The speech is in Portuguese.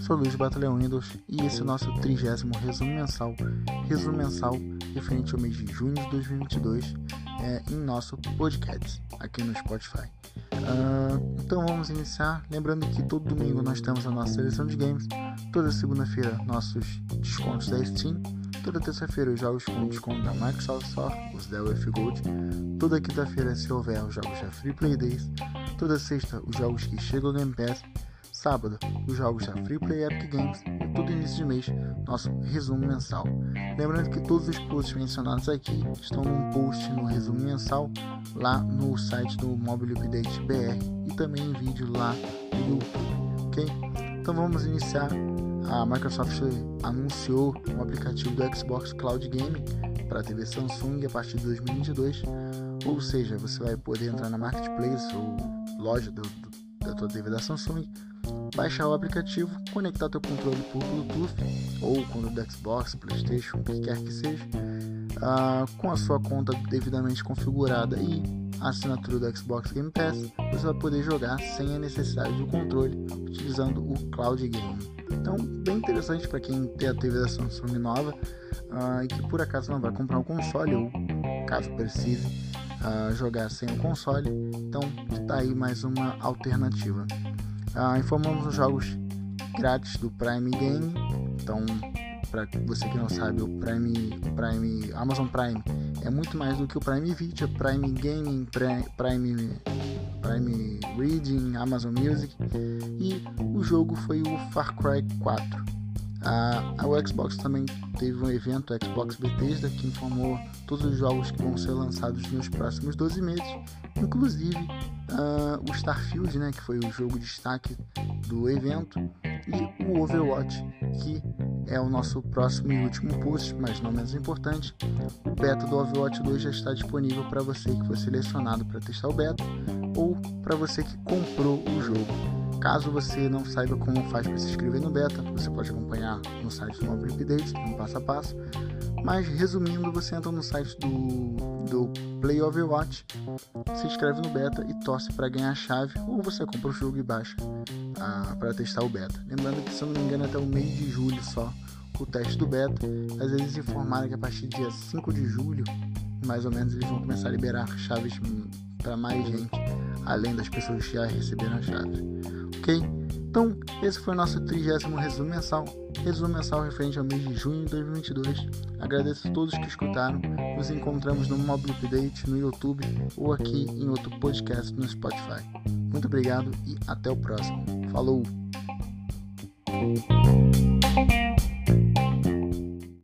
sou Luiz Batalhão Windows e esse é o nosso trigésimo resumo mensal, resumo mensal referente ao mês de junho de 2022 é, em nosso podcast aqui no Spotify. Uh, então vamos iniciar, lembrando que todo domingo nós temos a nossa seleção de games, toda segunda-feira nossos descontos da Steam, toda terça-feira os jogos com desconto da Microsoft Store, os da UF Gold, toda quinta-feira se houver os jogos da Free Play Days, toda sexta os jogos que chegam ao Game Pass Sábado, os jogos da Free Play Epic Games e todo início de mês, nosso resumo mensal. Lembrando que todos os posts mencionados aqui estão num post no resumo mensal lá no site do Mobile Update BR e também em vídeo lá no YouTube, ok? Então vamos iniciar. A Microsoft anunciou um aplicativo do Xbox Cloud Gaming para a TV Samsung a partir de 2022, ou seja, você vai poder entrar na marketplace ou loja do, do, da tua TV da Samsung baixar o aplicativo, conectar teu controle por Bluetooth ou quando do Xbox, PlayStation, o que quer que seja, uh, com a sua conta devidamente configurada e a assinatura do Xbox Game Pass, você vai poder jogar sem a necessidade do controle, utilizando o Cloud Game. Então, bem interessante para quem tem a Samsung nova uh, e que por acaso não vai comprar um console ou caso precise uh, jogar sem o console. Então, está aí mais uma alternativa. Ah, informamos os jogos grátis do Prime Game. Então, para você que não sabe, o Prime, Prime, Amazon Prime é muito mais do que o Prime Video, Prime Gaming, Prime, Prime, Prime Reading, Amazon Music. E o jogo foi o Far Cry 4. A, a, o Xbox também teve um evento, Xbox Bethesda, que informou todos os jogos que vão ser lançados nos próximos 12 meses, inclusive uh, o Starfield, né, que foi o jogo de destaque do evento, e o Overwatch, que é o nosso próximo e último post, mas não menos importante. O beta do Overwatch 2 já está disponível para você que foi selecionado para testar o beta ou para você que comprou o jogo. Caso você não saiba como faz para se inscrever no beta, você pode acompanhar no site do Mobile Update, um passo a passo. Mas resumindo, você entra no site do, do Play Overwatch, se inscreve no beta e torce para ganhar a chave, ou você compra o jogo e baixa ah, para testar o beta. Lembrando que, se eu não me engano, é até o mês de julho só o teste do beta. Às vezes informaram que a partir do dia 5 de julho, mais ou menos, eles vão começar a liberar chaves para mais gente, além das pessoas que já receberam a chave ok? Então, esse foi o nosso trigésimo resumo mensal, resumo mensal referente ao mês de junho de 2022. Agradeço a todos que escutaram. Nos encontramos no Mobile Update, no YouTube ou aqui em outro podcast no Spotify. Muito obrigado e até o próximo. Falou!